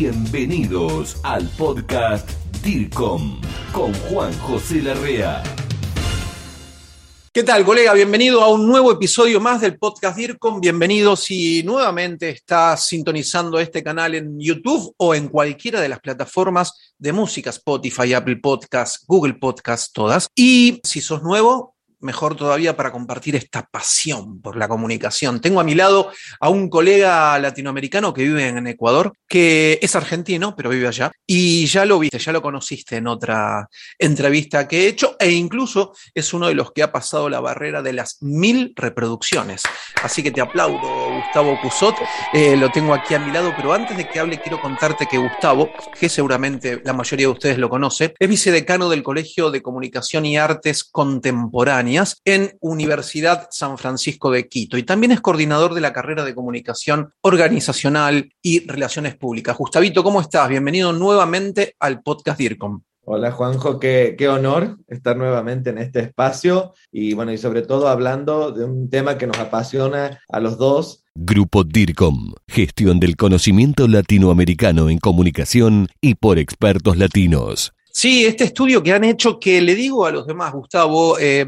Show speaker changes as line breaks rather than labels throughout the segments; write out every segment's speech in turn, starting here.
Bienvenidos al podcast DIRCOM con Juan José Larrea.
¿Qué tal, colega? Bienvenido a un nuevo episodio más del podcast DIRCOM. Bienvenido si nuevamente estás sintonizando este canal en YouTube o en cualquiera de las plataformas de música, Spotify, Apple Podcasts, Google Podcasts, todas. Y si sos nuevo, mejor todavía para compartir esta pasión por la comunicación. Tengo a mi lado a un colega latinoamericano que vive en Ecuador, que es argentino, pero vive allá, y ya lo viste, ya lo conociste en otra entrevista que he hecho, e incluso es uno de los que ha pasado la barrera de las mil reproducciones. Así que te aplaudo, Gustavo Cusot, eh, lo tengo aquí a mi lado, pero antes de que hable quiero contarte que Gustavo, que seguramente la mayoría de ustedes lo conoce, es vicedecano del Colegio de Comunicación y Artes Contemporáneas en Universidad San Francisco de Quito y también es coordinador de la carrera de comunicación organizacional y relaciones públicas. Gustavito, ¿cómo estás? Bienvenido nuevamente al podcast DIRCOM.
Hola Juanjo, qué, qué, honor estar nuevamente en este espacio y bueno, y sobre todo hablando de un tema que nos apasiona a los dos.
Grupo DIRCOM, gestión del conocimiento latinoamericano en comunicación y por expertos latinos.
Sí, este estudio que han hecho, que le digo a los demás, Gustavo, eh,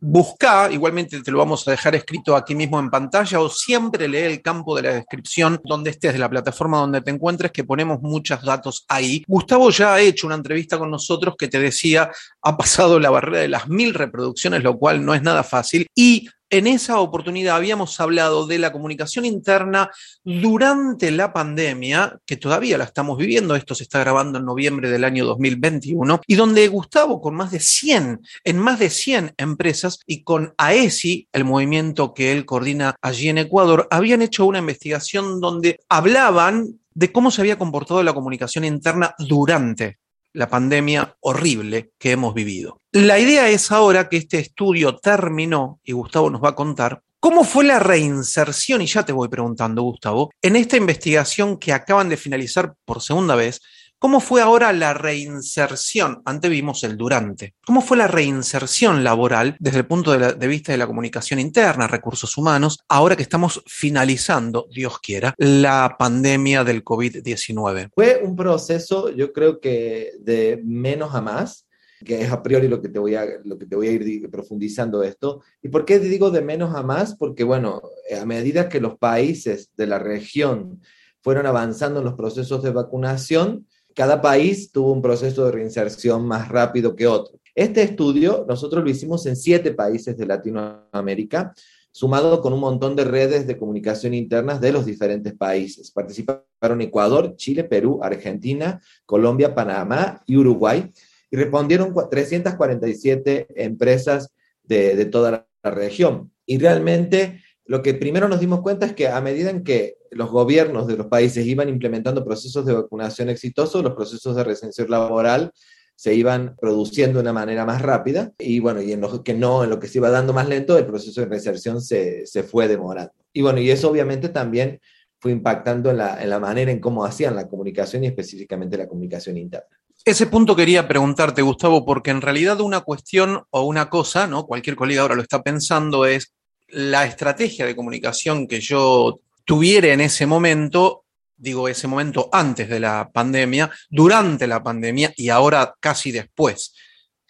busca, igualmente te lo vamos a dejar escrito aquí mismo en pantalla, o siempre lee el campo de la descripción donde estés, de la plataforma donde te encuentres, que ponemos muchos datos ahí. Gustavo ya ha hecho una entrevista con nosotros que te decía, ha pasado la barrera de las mil reproducciones, lo cual no es nada fácil, y en esa oportunidad habíamos hablado de la comunicación interna durante la pandemia, que todavía la estamos viviendo, esto se está grabando en noviembre del año 2021, y donde Gustavo, con más de 100, en más de 100 empresas, y con AESI, el movimiento que él coordina allí en Ecuador, habían hecho una investigación donde hablaban de cómo se había comportado la comunicación interna durante la pandemia horrible que hemos vivido. La idea es ahora que este estudio terminó, y Gustavo nos va a contar, ¿Cómo fue la reinserción? Y ya te voy preguntando, Gustavo, en esta investigación que acaban de finalizar por segunda vez ¿Cómo fue ahora la reinserción? Antes vimos el durante. ¿Cómo fue la reinserción laboral desde el punto de, vista de la comunicación interna, recursos humanos, ahora que estamos finalizando, Dios quiera, la pandemia del COVID-19?
Fue un proceso, yo creo que de menos a más que es a priori lo que te voy a, lo que te voy a ir profundizando esto. ¿Y por qué digo de menos a más? Porque, bueno, a medida que los países de la región fueron avanzando en los procesos de vacunación, cada país tuvo un proceso de reinserción más rápido que otro. Este estudio nosotros lo hicimos en siete países de Latinoamérica, sumado con un montón de redes de comunicación internas de los diferentes países. Participaron Ecuador, Chile, Perú, Argentina, Colombia, Panamá y Uruguay. Y respondieron 347 empresas de, de toda la región. Y realmente lo que primero nos dimos cuenta es que a medida en que los gobiernos de los países iban implementando procesos de vacunación exitosos, los procesos de recensión laboral se iban produciendo de una manera más rápida y bueno, y en lo que no, en lo que se iba dando más lento, el proceso de reinserción se, se fue demorando. Y bueno, y eso obviamente también fue impactando en la, en la manera en cómo hacían la comunicación y específicamente la comunicación interna.
Ese punto quería preguntarte, Gustavo, porque en realidad una cuestión o una cosa, ¿no? Cualquier colega ahora lo está pensando, es la estrategia de comunicación que yo tuviera en ese momento, digo ese momento antes de la pandemia, durante la pandemia y ahora casi después,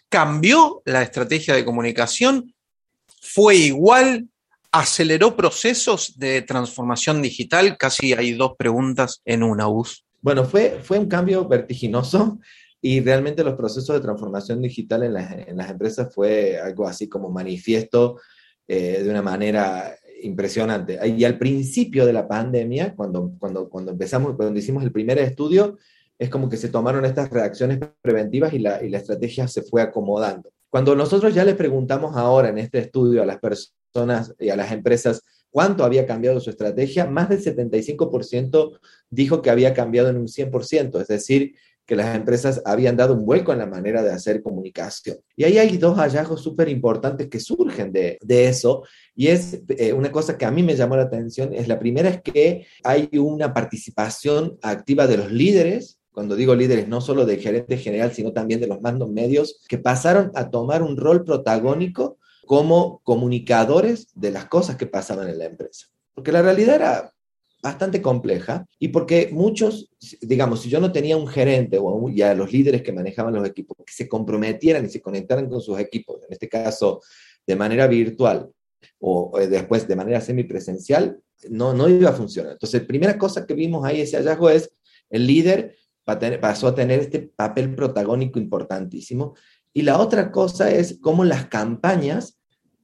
¿cambió la estrategia de comunicación? ¿Fue igual? ¿Aceleró procesos de transformación digital? Casi hay dos preguntas en una, US.
Bueno, fue, fue un cambio vertiginoso y realmente los procesos de transformación digital en las, en las empresas fue algo así como manifiesto eh, de una manera impresionante. Y al principio de la pandemia, cuando, cuando, cuando empezamos, cuando hicimos el primer estudio, es como que se tomaron estas reacciones preventivas y la, y la estrategia se fue acomodando. Cuando nosotros ya le preguntamos ahora en este estudio a las personas y a las empresas cuánto había cambiado su estrategia, más del 75% dijo que había cambiado en un 100%, es decir, que las empresas habían dado un vuelco en la manera de hacer comunicación. Y ahí hay dos hallazgos súper importantes que surgen de, de, eso. Y es eh, una cosa que a mí me llamó la atención, es la primera es que hay una participación activa de los líderes cuando digo líderes, no solo del gerente general, sino también de los mandos medios, que pasaron a tomar un rol protagónico como comunicadores de las cosas que pasaban en la empresa. Porque la realidad era bastante compleja y porque muchos, digamos, si yo no tenía un gerente o ya los líderes que manejaban los equipos que se comprometieran y se conectaran con sus equipos, en este caso de manera virtual o eh, después de manera semipresencial, no, no iba a funcionar. Entonces, primera cosa que vimos ahí, ese hallazgo es el líder pasó a tener este papel protagónico importantísimo. Y la otra cosa es cómo las campañas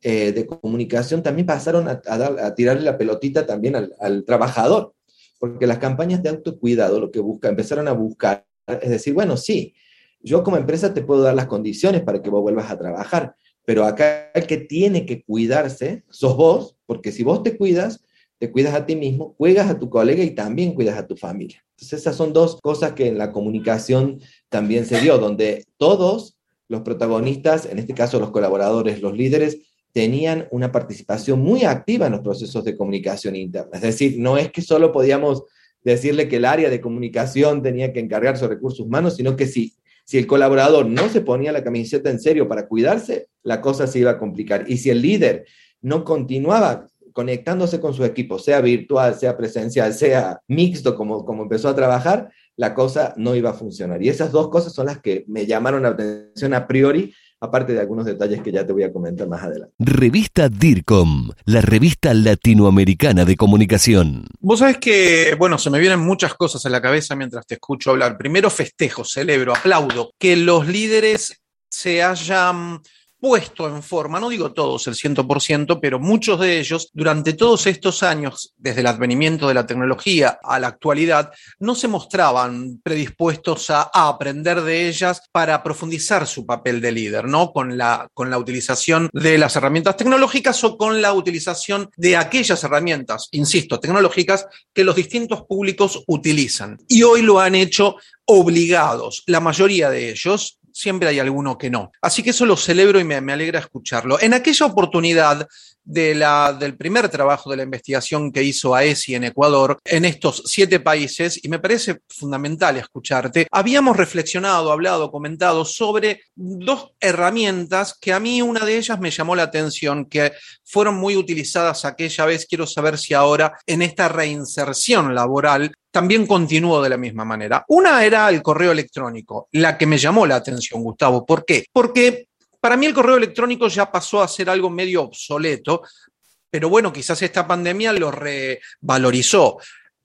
eh, de comunicación también pasaron a, tirarle la pelotita también al, trabajador, porque las campañas de autocuidado lo que busca, empezaron a buscar, es decir, bueno, sí, yo como empresa te puedo dar las condiciones para que vos vuelvas a trabajar, pero acá el que tiene que cuidarse sos vos, porque si vos te cuidas, te cuidas a ti mismo, cuidas a tu colega y también cuidas a tu familia. Entonces esas son dos cosas que en la comunicación también se dio, donde todos los protagonistas, en este caso los colaboradores, los líderes, tenían una participación muy activa en los procesos de comunicación interna. Es decir, no es que solo podíamos decirle que el área de comunicación tenía que encargarse de recursos humanos, sino que si, si el colaborador no se ponía la camiseta en serio para cuidarse, la cosa se iba a complicar. Y si el líder no continuaba conectándose con su equipo, sea virtual, sea presencial, sea mixto, como, como empezó a trabajar, la cosa no iba a funcionar. Y esas dos cosas son las que me llamaron la atención a priori aparte de algunos detalles que ya te voy a comentar más adelante.
Revista DIRCOM, la revista latinoamericana de comunicación.
Vos sabés que, bueno, se me vienen muchas cosas a la cabeza mientras te escucho hablar. Primero festejo, celebro, aplaudo que los líderes se hayan puesto en forma, no digo todos el 100%, pero muchos de ellos, durante todos estos años, desde el advenimiento de la tecnología a la actualidad, no se mostraban predispuestos a, aprender de ellas para profundizar su papel de líder, ¿no? Con la, con la utilización de las herramientas tecnológicas o con la utilización de aquellas herramientas, insisto, tecnológicas que los distintos públicos utilizan. Y hoy lo han hecho obligados, la mayoría de ellos, siempre hay alguno que no. Así que eso lo celebro y me, alegra escucharlo. En aquella oportunidad de la, del primer trabajo de la investigación que hizo AESI en Ecuador, en estos siete países, y me parece fundamental escucharte, habíamos reflexionado, hablado, comentado sobre dos herramientas que a mí una de ellas me llamó la atención, que fueron muy utilizadas aquella vez, quiero saber si ahora en esta reinserción laboral también continuó de la misma manera. Una era el correo electrónico, la que me llamó la atención, Gustavo. ¿Por qué? Porque para mí el correo electrónico ya pasó a ser algo medio obsoleto, pero bueno, quizás esta pandemia lo revalorizó.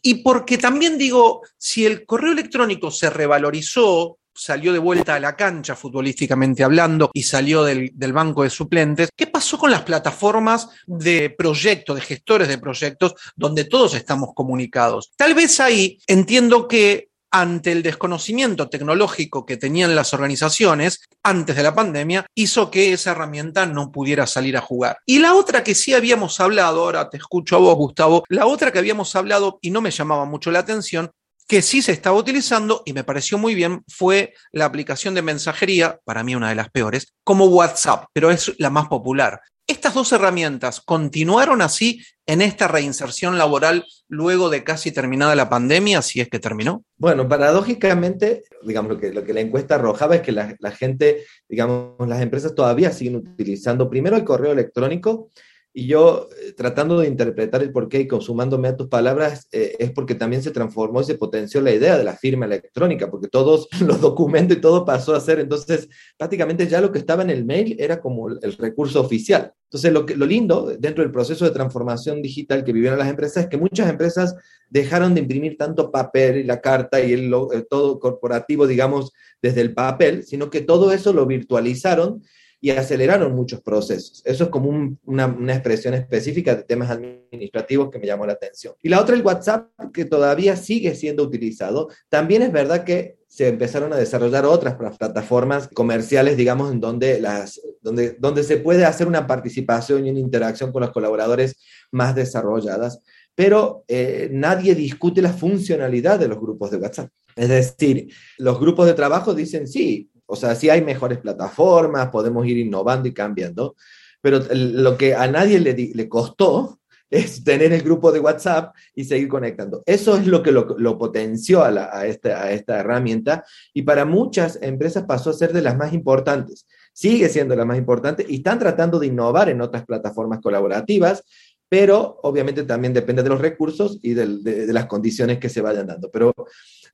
Y porque también digo, si el correo electrónico se revalorizó, salió de vuelta a la cancha futbolísticamente hablando y salió del, banco de suplentes. ¿Qué pasó con las plataformas de proyectos, de gestores de proyectos, donde todos estamos comunicados? Tal vez ahí entiendo que ante el desconocimiento tecnológico que tenían las organizaciones antes de la pandemia, hizo que esa herramienta no pudiera salir a jugar. Y la otra que sí habíamos hablado, ahora te escucho a vos, Gustavo, la otra que habíamos hablado y no me llamaba mucho la atención, que sí se estaba utilizando y me pareció muy bien fue la aplicación de mensajería, para mí una de las peores, como WhatsApp, pero es la más popular. Estas dos herramientas continuaron así en esta reinserción laboral luego de casi terminada la pandemia, si es que terminó?
Bueno, paradójicamente, digamos, lo que, lo que la encuesta arrojaba es que la, la gente, digamos, las empresas todavía siguen utilizando primero el correo electrónico y yo, eh, tratando de interpretar el porqué y consumándome a tus palabras, eh, es porque también se transformó y se potenció la idea de la firma electrónica, porque todos los documentos y todo pasó a ser, entonces, prácticamente ya lo que estaba en el mail era como el recurso oficial. Entonces, lo, que, lo lindo dentro del proceso de transformación digital que vivieron las empresas es que muchas empresas dejaron de imprimir tanto papel y la carta y el todo corporativo, digamos, desde el papel, sino que todo eso lo virtualizaron y aceleraron muchos procesos. Eso es como una, una, expresión específica de temas administrativos que me llamó la atención. Y la otra, el WhatsApp, que todavía sigue siendo utilizado. También es verdad que se empezaron a desarrollar otras plataformas comerciales, digamos, en donde, las, donde, donde se puede hacer una participación y una interacción con los colaboradores más desarrolladas, pero eh, nadie discute la funcionalidad de los grupos de WhatsApp. Es decir, los grupos de trabajo dicen, sí, o sea, sí hay mejores plataformas, podemos ir innovando y cambiando, pero lo que a nadie le, costó es tener el grupo de WhatsApp y seguir conectando. Eso es lo que lo, potenció a, esta, a esta herramienta y para muchas empresas pasó a ser de las más importantes. Sigue siendo la más importante y están tratando de innovar en otras plataformas colaborativas pero obviamente también depende de los recursos y de, las condiciones que se vayan dando. Pero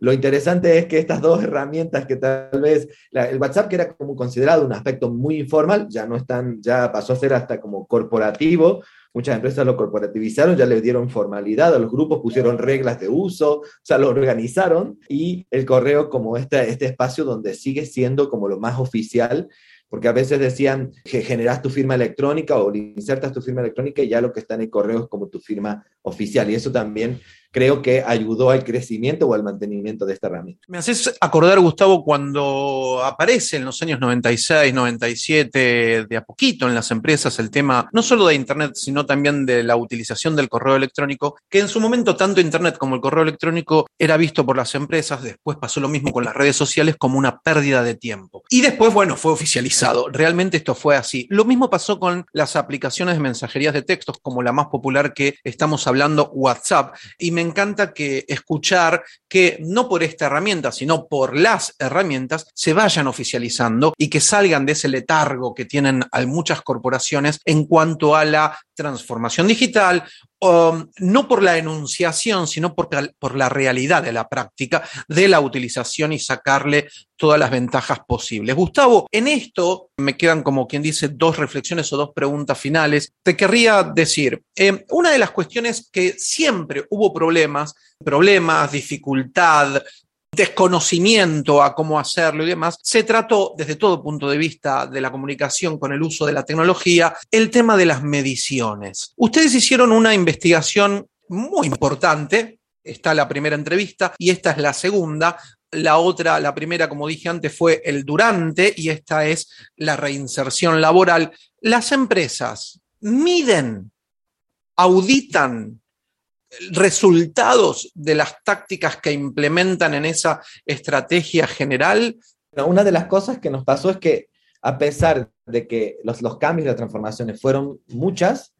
lo interesante es que estas dos herramientas que tal vez, el WhatsApp que era como considerado un aspecto muy informal, ya no están, ya pasó a ser hasta como corporativo, muchas empresas lo corporativizaron, ya le dieron formalidad a los grupos, pusieron reglas de uso, o sea, lo organizaron y el correo como este, este espacio donde sigue siendo como lo más oficial porque a veces decían que generas tu firma electrónica o insertas tu firma electrónica y ya lo que está en el correo es como tu firma oficial. Y eso también creo que ayudó al crecimiento o al mantenimiento de esta herramienta.
Me haces acordar, Gustavo, cuando aparece en los años 96, 97, de a poquito en las empresas el tema no solo de Internet, sino también de la utilización del correo electrónico, que en su momento tanto Internet como el correo electrónico era visto por las empresas, después pasó lo mismo con las redes sociales como una pérdida de tiempo. Y después, bueno, fue oficializado. Realmente esto fue así. Lo mismo pasó con las aplicaciones de mensajerías de textos, como la más popular que estamos hablando, WhatsApp. Y me encanta que escuchar que no por esta herramienta, sino por las herramientas se vayan oficializando y que salgan de ese letargo que tienen muchas corporaciones en cuanto a la transformación digital, um, no por la enunciación, sino por, la realidad de la práctica de la utilización y sacarle todas las ventajas posibles. Gustavo, en esto me quedan como quien dice dos reflexiones o dos preguntas finales. Te querría decir, eh, una de las cuestiones que siempre hubo problemas, problemas, dificultad, desconocimiento a cómo hacerlo y demás, se trató desde todo punto de vista de la comunicación con el uso de la tecnología el tema de las mediciones. Ustedes hicieron una investigación muy importante, está la primera entrevista y esta es la segunda. La otra, la primera, como dije antes, fue el durante y esta es la reinserción laboral. Las empresas miden, auditan resultados de las tácticas que implementan en esa estrategia general?
Una de las cosas que nos pasó es que a pesar de que los, los cambios y las transformaciones fueron muchas,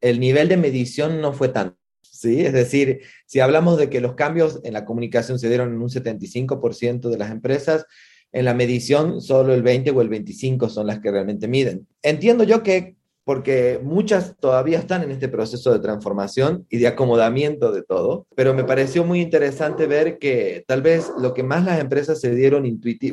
el nivel de medición no fue tan. ¿sí? Es decir, si hablamos de que los cambios en la comunicación se dieron en un 75% de las empresas, en la medición solo el 20 o el 25 son las que realmente miden. Entiendo yo que porque muchas todavía están en este proceso de transformación y de acomodamiento de todo, pero me pareció muy interesante ver que tal vez lo que más las empresas se dieron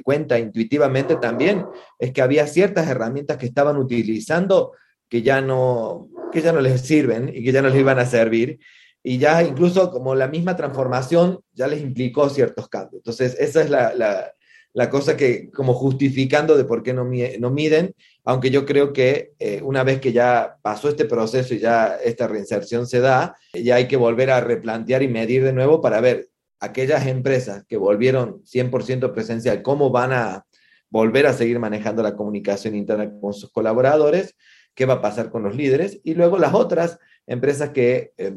cuenta intuitivamente también es que había ciertas herramientas que estaban utilizando que ya no, que ya no les sirven y que ya no les iban a servir. Y ya incluso como la misma transformación ya les implicó ciertos cambios. Entonces, esa es la, la, la cosa que como justificando de por qué no, no miden aunque yo creo que eh, una vez que ya pasó este proceso y ya esta reinserción se da, ya hay que volver a replantear y medir de nuevo para ver aquellas empresas que volvieron 100% presencial, cómo van a volver a seguir manejando la comunicación interna con sus colaboradores, qué va a pasar con los líderes y luego las otras empresas que eh,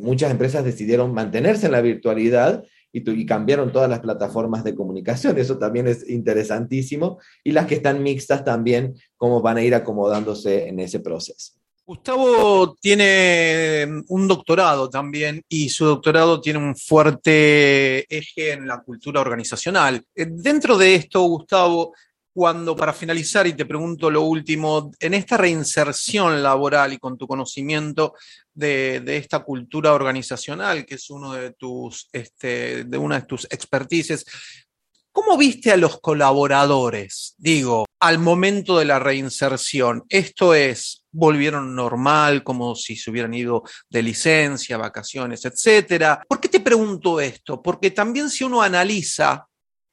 muchas empresas decidieron mantenerse en la virtualidad y, cambiaron todas las plataformas de comunicación. Eso también es interesantísimo. Y las que están mixtas también, cómo van a ir acomodándose en ese proceso.
Gustavo tiene un doctorado también y su doctorado tiene un fuerte eje en la cultura organizacional. Eh, dentro de esto, Gustavo, cuando, para finalizar, y te pregunto lo último, en esta reinserción laboral y con tu conocimiento de, esta cultura organizacional, que es uno de tus, este, de una de tus expertices, ¿cómo viste a los colaboradores? Digo, al momento de la reinserción, esto es, volvieron normal, como si se hubieran ido de licencia, vacaciones, etcétera. ¿Por qué te pregunto esto? Porque también si uno analiza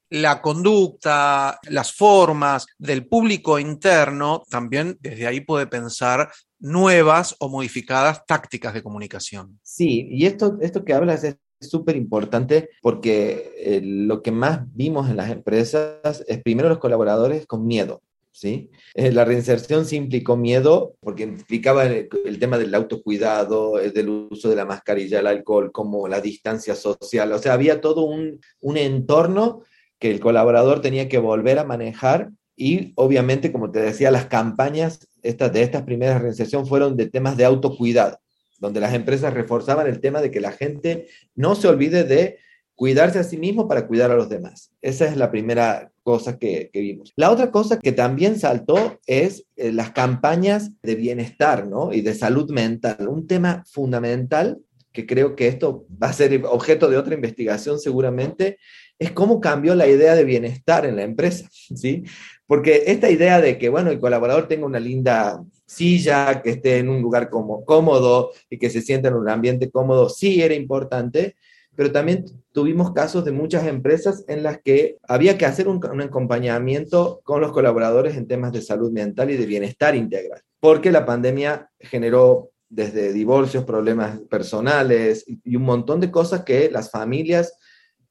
la conducta, las formas del público interno, también desde ahí puede pensar nuevas o modificadas tácticas de comunicación.
Sí, y esto, esto que hablas es súper importante porque eh, lo que más vimos en las empresas es primero los colaboradores con miedo. ¿Sí? Eh, la reinserción sí implicó miedo porque implicaba el, tema del autocuidado, eh, del uso de la mascarilla, el alcohol, como la distancia social. O sea, había todo un, un entorno que el colaborador tenía que volver a manejar y obviamente, como te decía, las campañas estas, de estas primeras reinserción fueron de temas de autocuidado, donde las empresas reforzaban el tema de que la gente no se olvide de cuidarse a sí mismo para cuidar a los demás. Esa es la primera cosa que, vimos. La otra cosa que también saltó es eh, las campañas de bienestar ¿no? y de salud mental, un tema fundamental que creo que esto va a ser objeto de otra investigación seguramente, es cómo cambió la idea de bienestar en la empresa, ¿sí? Porque esta idea de que, bueno, el colaborador tenga una linda silla, que esté en un lugar cómodo y que se sienta en un ambiente cómodo, sí era importante, pero también tuvimos casos de muchas empresas en las que había que hacer un, acompañamiento con los colaboradores en temas de salud mental y de bienestar integral, porque la pandemia generó desde divorcios, problemas personales y un montón de cosas que las familias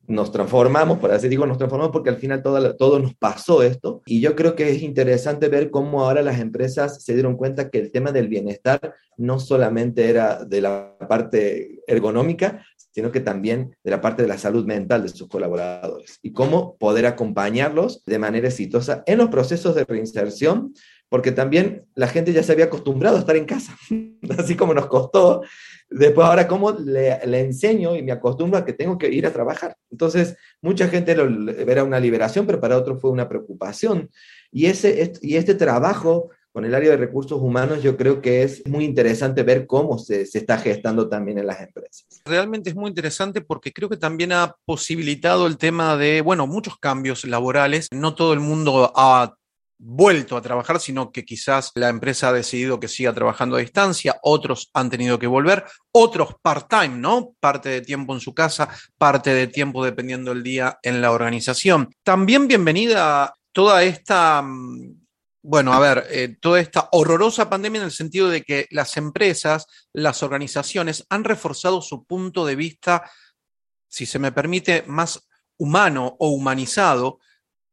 nos transformamos, por así digo, nos transformamos porque al final todo, todo nos pasó esto. Y yo creo que es interesante ver cómo ahora las empresas se dieron cuenta que el tema del bienestar no solamente era de la parte ergonómica, sino que también de la parte de la salud mental de sus colaboradores y cómo poder acompañarlos de manera exitosa en los procesos de reinserción, porque también la gente ya se había acostumbrado a estar en casa, así como nos costó. Después, ahora, ¿cómo le, enseño y me acostumbro a que tengo que ir a trabajar? Entonces, mucha gente lo era una liberación, pero para otros fue una preocupación. Y, ese, y este trabajo con el área de recursos humanos, yo creo que es muy interesante ver cómo se, se, está gestando también en las empresas.
Realmente es muy interesante porque creo que también ha posibilitado el tema de, bueno, muchos cambios laborales. No todo el mundo ha vuelto a trabajar, sino que quizás la empresa ha decidido que siga trabajando a distancia, otros han tenido que volver, otros part-time, ¿no? Parte de tiempo en su casa, parte de tiempo dependiendo del día en la organización. También bienvenida toda esta mm, bueno, a ver, eh, toda esta horrorosa pandemia en el sentido de que las empresas, las organizaciones han reforzado su punto de vista, si se me permite, más humano o humanizado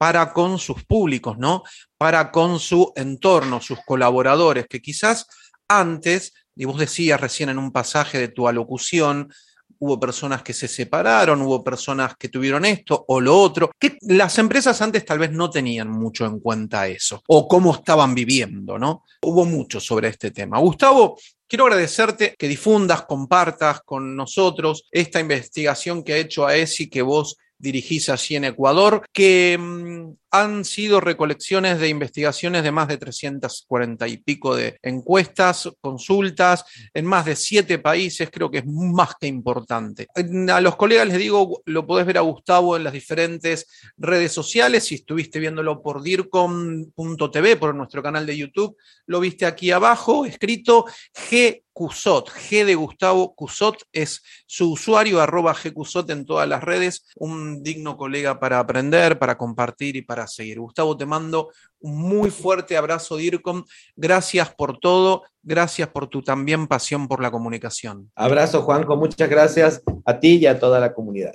para con sus públicos, ¿no? Para con su entorno, sus colaboradores, que quizás antes, y vos decías recién en un pasaje de tu alocución, hubo personas que se separaron, hubo personas que tuvieron esto o lo otro, que las empresas antes tal vez no tenían mucho en cuenta eso, o cómo estaban viviendo, ¿no? Hubo mucho sobre este tema. Gustavo, quiero agradecerte que difundas, compartas con nosotros esta investigación que ha hecho AESI, que vos dirigís allí en Ecuador, que mm, han sido recolecciones de investigaciones de más de 340 y pico de encuestas, consultas, en más de siete países, creo que es más que importante. A los colegas les digo, lo podés ver a Gustavo en las diferentes redes sociales, si estuviste viéndolo por dircom.tv, por nuestro canal de YouTube, lo viste aquí abajo, escrito G Cusot, G de Gustavo Cusot es su usuario, arroba G Cusot en todas las redes, un digno colega para aprender, para compartir y para seguir. Gustavo, te mando un muy fuerte abrazo, DIRCOM. Gracias por todo, gracias por tu también pasión por la comunicación.
Abrazo, Juanco, muchas gracias a ti y a toda la comunidad.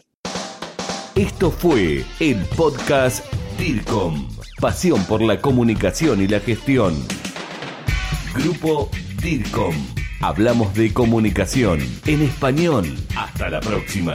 Esto fue el podcast DIRCOM, pasión por la comunicación y la gestión. Grupo DIRCOM. Hablamos de comunicación en español. Hasta la próxima.